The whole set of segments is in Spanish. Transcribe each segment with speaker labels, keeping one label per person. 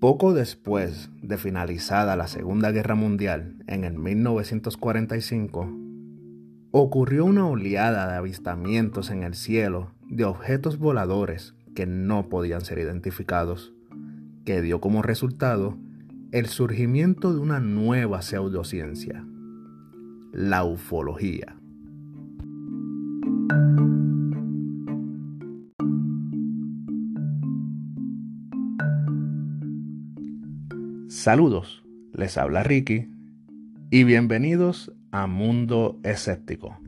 Speaker 1: Poco después de finalizada la Segunda Guerra Mundial, en el 1945, ocurrió una oleada de avistamientos en el cielo de objetos voladores que no podían ser identificados, que dio como resultado el surgimiento de una nueva pseudociencia, la ufología. Saludos, les habla Ricky y bienvenidos a Mundo Escéptico.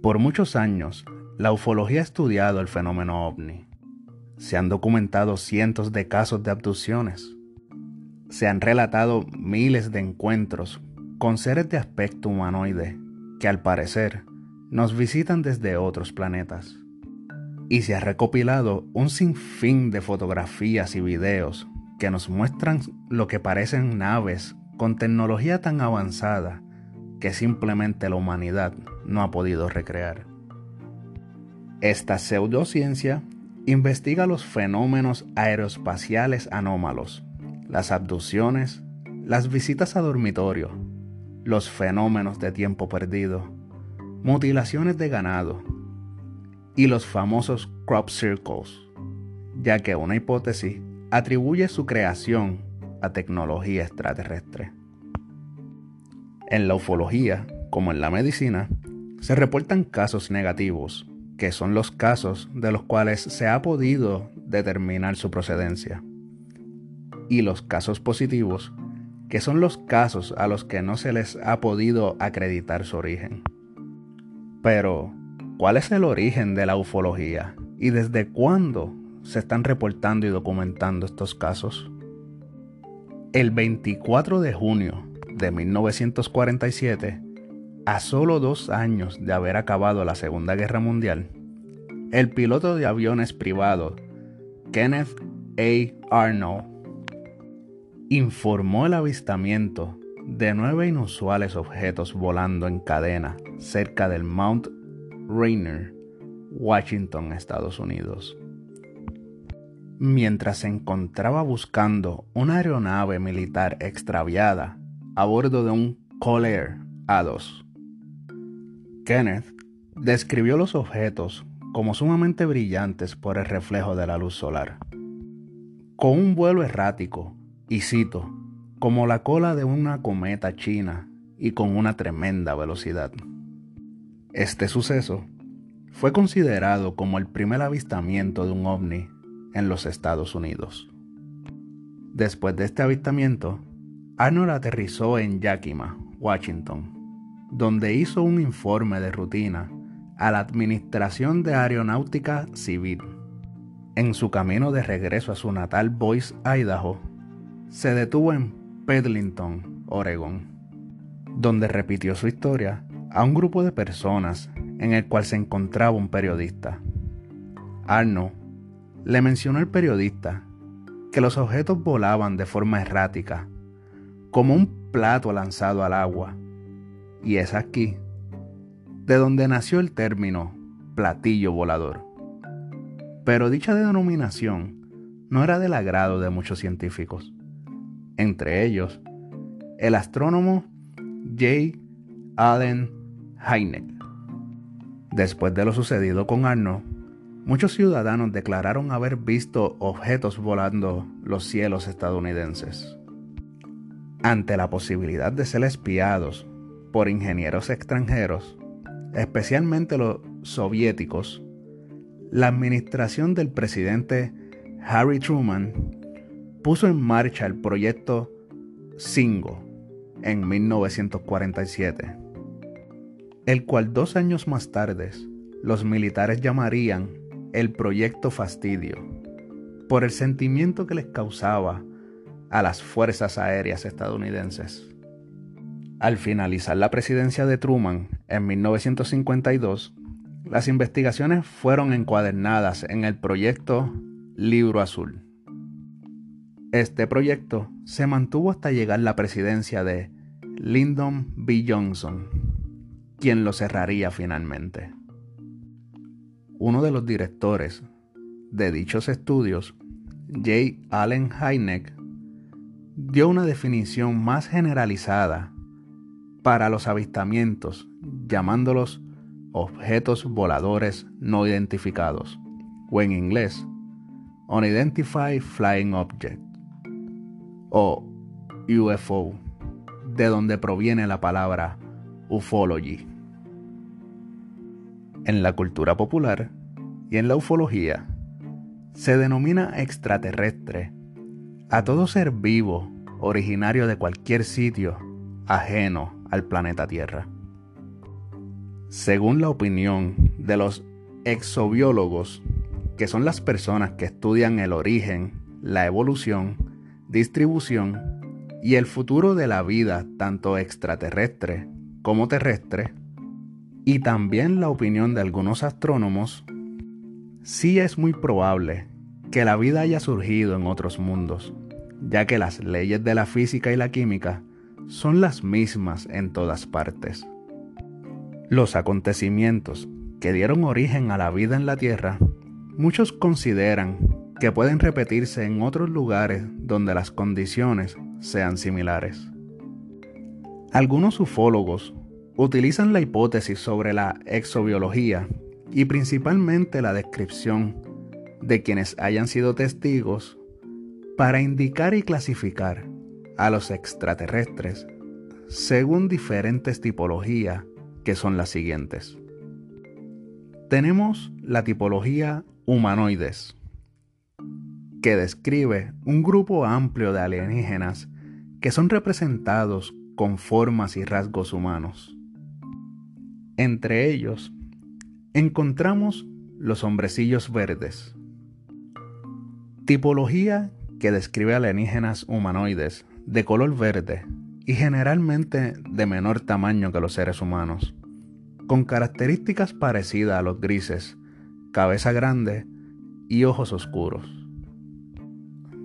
Speaker 1: Por muchos años, la ufología ha estudiado el fenómeno ovni. Se han documentado cientos de casos de abducciones. Se han relatado miles de encuentros con seres de aspecto humanoide que al parecer nos visitan desde otros planetas. Y se ha recopilado un sinfín de fotografías y videos que nos muestran lo que parecen naves con tecnología tan avanzada que simplemente la humanidad no ha podido recrear. Esta pseudociencia investiga los fenómenos aeroespaciales anómalos, las abducciones, las visitas a dormitorio, los fenómenos de tiempo perdido, mutilaciones de ganado y los famosos crop circles, ya que una hipótesis atribuye su creación a tecnología extraterrestre. En la ufología, como en la medicina, se reportan casos negativos, que son los casos de los cuales se ha podido determinar su procedencia, y los casos positivos, que son los casos a los que no se les ha podido acreditar su origen. Pero, ¿cuál es el origen de la ufología? ¿Y desde cuándo se están reportando y documentando estos casos. El 24 de junio de 1947, a solo dos años de haber acabado la Segunda Guerra Mundial, el piloto de aviones privado Kenneth A. Arnold informó el avistamiento de nueve inusuales objetos volando en cadena cerca del Mount Rainier, Washington, Estados Unidos mientras se encontraba buscando una aeronave militar extraviada a bordo de un Collair A2. Kenneth describió los objetos como sumamente brillantes por el reflejo de la luz solar, con un vuelo errático, y cito, como la cola de una cometa china y con una tremenda velocidad. Este suceso fue considerado como el primer avistamiento de un ovni en los Estados Unidos. Después de este avistamiento, Arnold aterrizó en Yakima, Washington, donde hizo un informe de rutina a la Administración de Aeronáutica Civil. En su camino de regreso a su natal Boise, Idaho, se detuvo en Pedlington, Oregon, donde repitió su historia a un grupo de personas en el cual se encontraba un periodista. Arnold le mencionó el periodista que los objetos volaban de forma errática, como un plato lanzado al agua. Y es aquí de donde nació el término platillo volador. Pero dicha denominación no era del agrado de muchos científicos, entre ellos el astrónomo J. Allen Hynek. Después de lo sucedido con Arnold, Muchos ciudadanos declararon haber visto objetos volando los cielos estadounidenses. Ante la posibilidad de ser espiados por ingenieros extranjeros, especialmente los soviéticos, la administración del presidente Harry Truman puso en marcha el proyecto Singo en 1947, el cual dos años más tarde los militares llamarían el proyecto Fastidio por el sentimiento que les causaba a las fuerzas aéreas estadounidenses. Al finalizar la presidencia de Truman en 1952, las investigaciones fueron encuadernadas en el proyecto Libro Azul. Este proyecto se mantuvo hasta llegar la presidencia de Lyndon B. Johnson, quien lo cerraría finalmente. Uno de los directores de dichos estudios, J. Allen Hynek, dio una definición más generalizada para los avistamientos, llamándolos objetos voladores no identificados, o en inglés, Unidentified Flying Object, o UFO, de donde proviene la palabra ufology. En la cultura popular y en la ufología, se denomina extraterrestre a todo ser vivo originario de cualquier sitio ajeno al planeta Tierra. Según la opinión de los exobiólogos, que son las personas que estudian el origen, la evolución, distribución y el futuro de la vida tanto extraterrestre como terrestre, y también la opinión de algunos astrónomos, sí es muy probable que la vida haya surgido en otros mundos, ya que las leyes de la física y la química son las mismas en todas partes. Los acontecimientos que dieron origen a la vida en la Tierra, muchos consideran que pueden repetirse en otros lugares donde las condiciones sean similares. Algunos ufólogos utilizan la hipótesis sobre la exobiología y principalmente la descripción de quienes hayan sido testigos para indicar y clasificar a los extraterrestres según diferentes tipologías que son las siguientes. Tenemos la tipología humanoides, que describe un grupo amplio de alienígenas que son representados con formas y rasgos humanos. Entre ellos, encontramos los hombrecillos verdes, tipología que describe alienígenas humanoides de color verde y generalmente de menor tamaño que los seres humanos, con características parecidas a los grises, cabeza grande y ojos oscuros.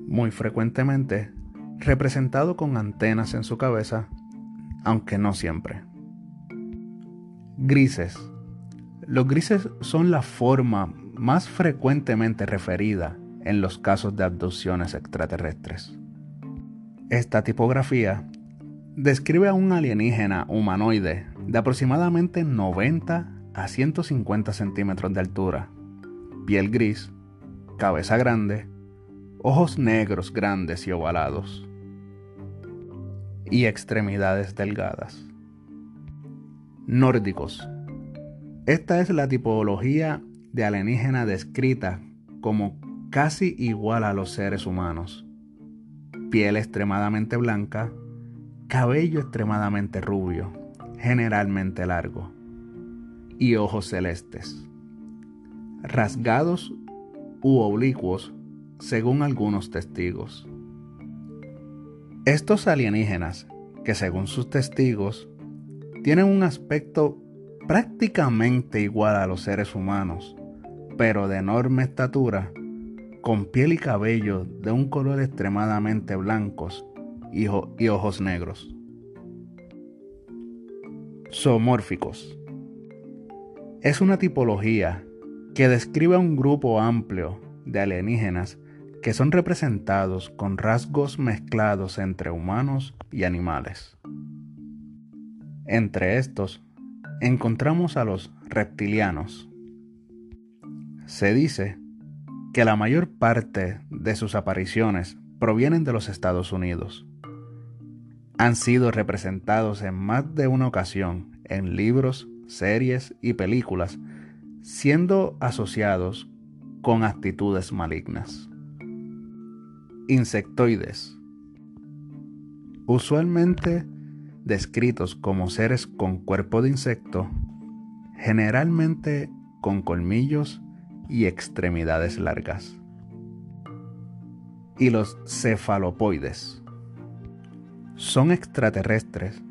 Speaker 1: Muy frecuentemente representado con antenas en su cabeza, aunque no siempre. Grises. Los grises son la forma más frecuentemente referida en los casos de abducciones extraterrestres. Esta tipografía describe a un alienígena humanoide de aproximadamente 90 a 150 centímetros de altura, piel gris, cabeza grande, ojos negros grandes y ovalados, y extremidades delgadas. Nórdicos. Esta es la tipología de alienígena descrita como casi igual a los seres humanos. Piel extremadamente blanca, cabello extremadamente rubio, generalmente largo, y ojos celestes, rasgados u oblicuos según algunos testigos. Estos alienígenas, que según sus testigos, tienen un aspecto prácticamente igual a los seres humanos, pero de enorme estatura, con piel y cabello de un color extremadamente blancos y, ojos negros. Zoomórficos. Es una tipología que describe a un grupo amplio de alienígenas que son representados con rasgos mezclados entre humanos y animales. Entre estos encontramos a los reptilianos. Se dice que la mayor parte de sus apariciones provienen de los Estados Unidos. Han sido representados en más de una ocasión en libros, series y películas, siendo asociados con actitudes malignas. Insectoides. Usualmente descritos como seres con cuerpo de insecto, generalmente con colmillos y extremidades largas. Y los cefalopoides son extraterrestres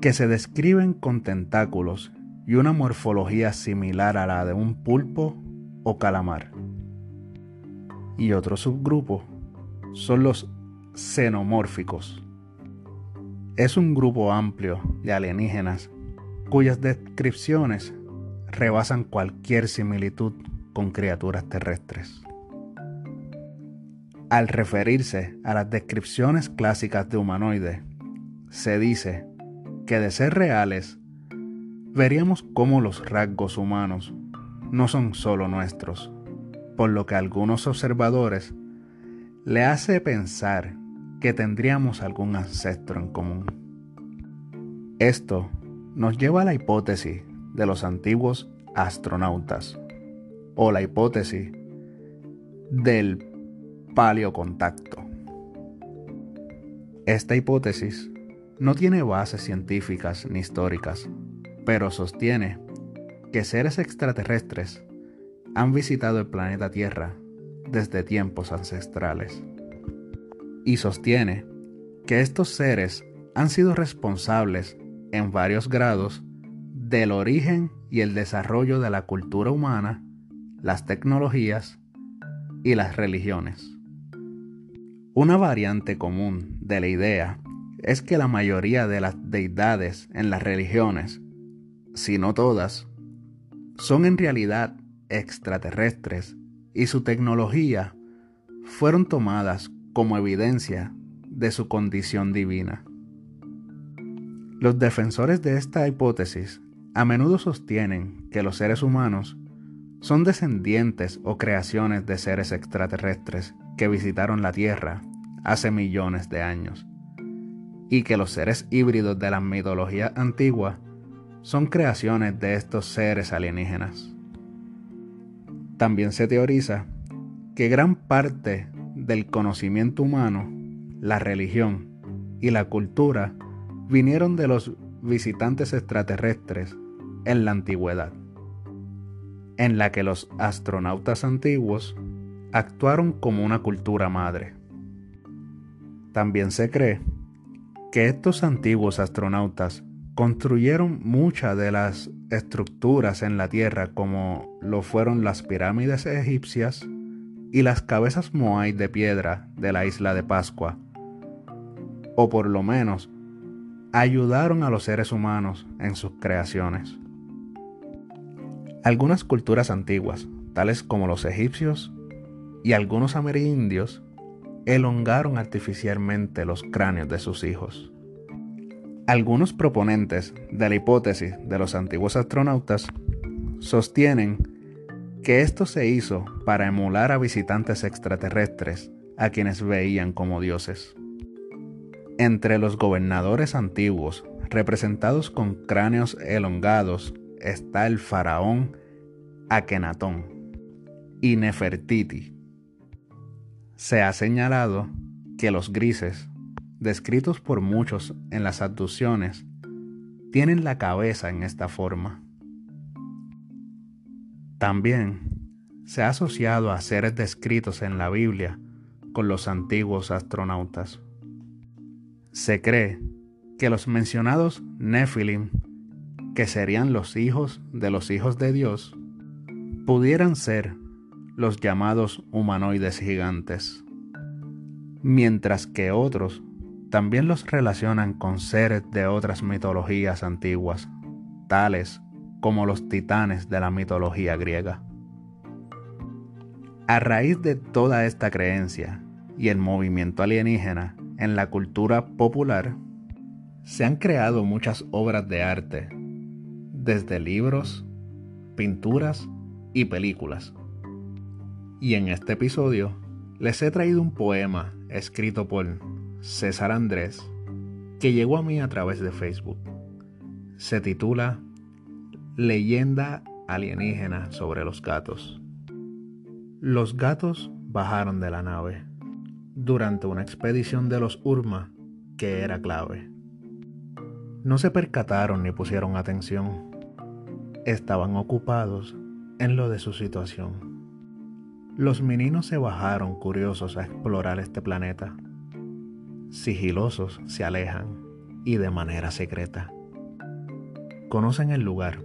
Speaker 1: que se describen con tentáculos y una morfología similar a la de un pulpo o calamar. Y otro subgrupo son los xenomórficos. Es un grupo amplio de alienígenas cuyas descripciones rebasan cualquier similitud con criaturas terrestres. Al referirse a las descripciones clásicas de humanoide, se dice que de ser reales, veríamos cómo los rasgos humanos no son solo nuestros, por lo que algunos observadores le hace pensar que tendríamos algún ancestro en común. Esto nos lleva a la hipótesis de los antiguos astronautas o la hipótesis del paleocontacto. Esta hipótesis no tiene bases científicas ni históricas, pero sostiene que seres extraterrestres han visitado el planeta Tierra desde tiempos ancestrales. Y sostiene que estos seres han sido responsables en varios grados del origen y el desarrollo de la cultura humana, las tecnologías y las religiones. Una variante común de la idea es que la mayoría de las deidades en las religiones, si no todas, son en realidad extraterrestres y su tecnología fueron tomadas como evidencia de su condición divina. Los defensores de esta hipótesis a menudo sostienen que los seres humanos son descendientes o creaciones de seres extraterrestres que visitaron la Tierra hace millones de años, y que los seres híbridos de la mitología antigua son creaciones de estos seres alienígenas. También se teoriza que gran parte del conocimiento humano, la religión y la cultura vinieron de los visitantes extraterrestres en la antigüedad, en la que los astronautas antiguos actuaron como una cultura madre. También se cree que estos antiguos astronautas construyeron muchas de las estructuras en la Tierra como lo fueron las pirámides egipcias y las cabezas moai de piedra de la isla de Pascua, o por lo menos ayudaron a los seres humanos en sus creaciones. Algunas culturas antiguas, tales como los egipcios y algunos amerindios, elongaron artificialmente los cráneos de sus hijos. Algunos proponentes de la hipótesis de los antiguos astronautas sostienen que esto se hizo para emular a visitantes extraterrestres a quienes veían como dioses. Entre los gobernadores antiguos, representados con cráneos elongados, está el faraón Akenatón y Nefertiti. Se ha señalado que los grises, descritos por muchos en las abducciones, tienen la cabeza en esta forma. También se ha asociado a seres descritos en la Biblia con los antiguos astronautas. Se cree que los mencionados Nephilim, que serían los hijos de los hijos de Dios, pudieran ser los llamados humanoides gigantes, mientras que otros también los relacionan con seres de otras mitologías antiguas, tales como los titanes de la mitología griega. A raíz de toda esta creencia y el movimiento alienígena, en la cultura popular se han creado muchas obras de arte, desde libros, pinturas y películas. Y en este episodio les he traído un poema escrito por César Andrés que llegó a mí a través de Facebook. Se titula Leyenda alienígena sobre los gatos. Los gatos bajaron de la nave durante una expedición de los Urma que era clave. No se percataron ni pusieron atención. Estaban ocupados en lo de su situación. Los meninos se bajaron curiosos a explorar este planeta. Sigilosos se alejan y de manera secreta. Conocen el lugar,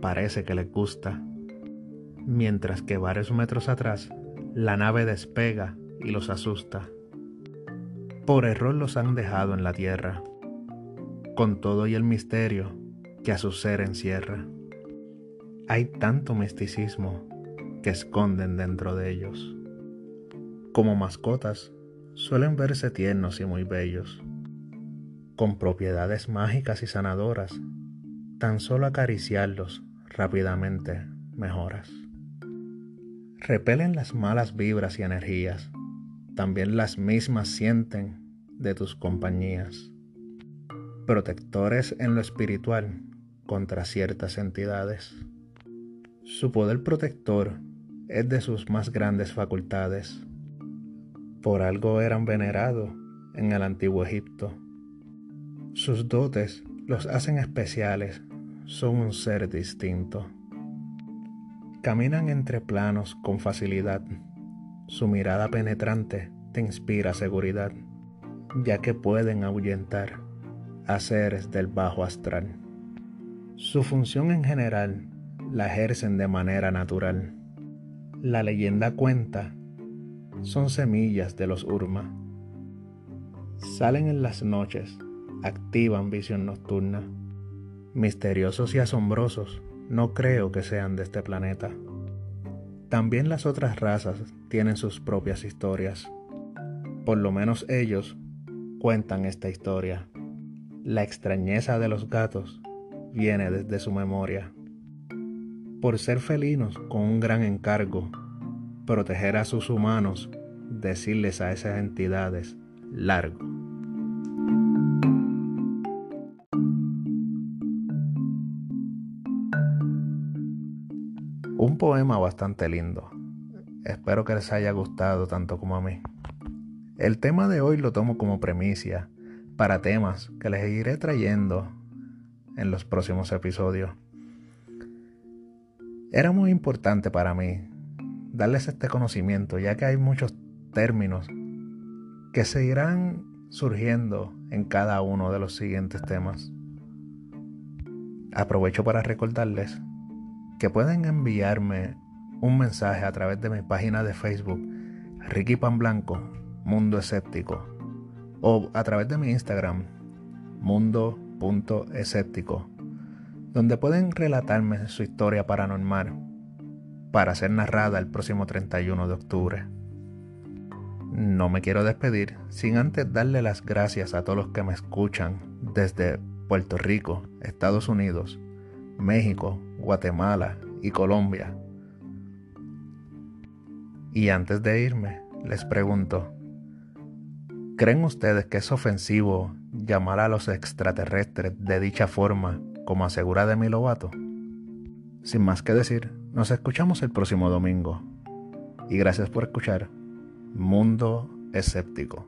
Speaker 1: parece que les gusta, mientras que varios metros atrás la nave despega y los asusta. Por error los han dejado en la tierra, con todo y el misterio que a su ser encierra. Hay tanto misticismo que esconden dentro de ellos. Como mascotas, suelen verse tiernos y muy bellos, con propiedades mágicas y sanadoras. Tan solo acariciarlos rápidamente mejoras. Repelen las malas vibras y energías, también las mismas sienten de tus compañías. Protectores en lo espiritual contra ciertas entidades. Su poder protector es de sus más grandes facultades. Por algo eran venerados en el antiguo Egipto. Sus dotes los hacen especiales, son un ser distinto. Caminan entre planos con facilidad. Su mirada penetrante te inspira seguridad, ya que pueden ahuyentar a seres del bajo astral. Su función en general la ejercen de manera natural. La leyenda cuenta, son semillas de los Urma. Salen en las noches, activan visión nocturna. Misteriosos y asombrosos, no creo que sean de este planeta. También las otras razas tienen sus propias historias. Por lo menos ellos cuentan esta historia. La extrañeza de los gatos viene desde su memoria. Por ser felinos con un gran encargo, proteger a sus humanos, decirles a esas entidades largo. Poema bastante lindo. Espero que les haya gustado tanto como a mí. El tema de hoy lo tomo como premicia para temas que les iré trayendo en los próximos episodios. Era muy importante para mí darles este conocimiento, ya que hay muchos términos que se irán surgiendo en cada uno de los siguientes temas. Aprovecho para recordarles que pueden enviarme un mensaje a través de mi página de Facebook, Ricky Pan Blanco, Mundo Escéptico, o a través de mi Instagram, Mundo escéptico, donde pueden relatarme su historia paranormal para ser narrada el próximo 31 de octubre. No me quiero despedir sin antes darle las gracias a todos los que me escuchan desde Puerto Rico, Estados Unidos, México, Guatemala y Colombia. Y antes de irme, les pregunto, ¿creen ustedes que es ofensivo llamar a los extraterrestres de dicha forma, como asegura Demi Lovato? Sin más que decir, nos escuchamos el próximo domingo. Y gracias por escuchar Mundo Escéptico.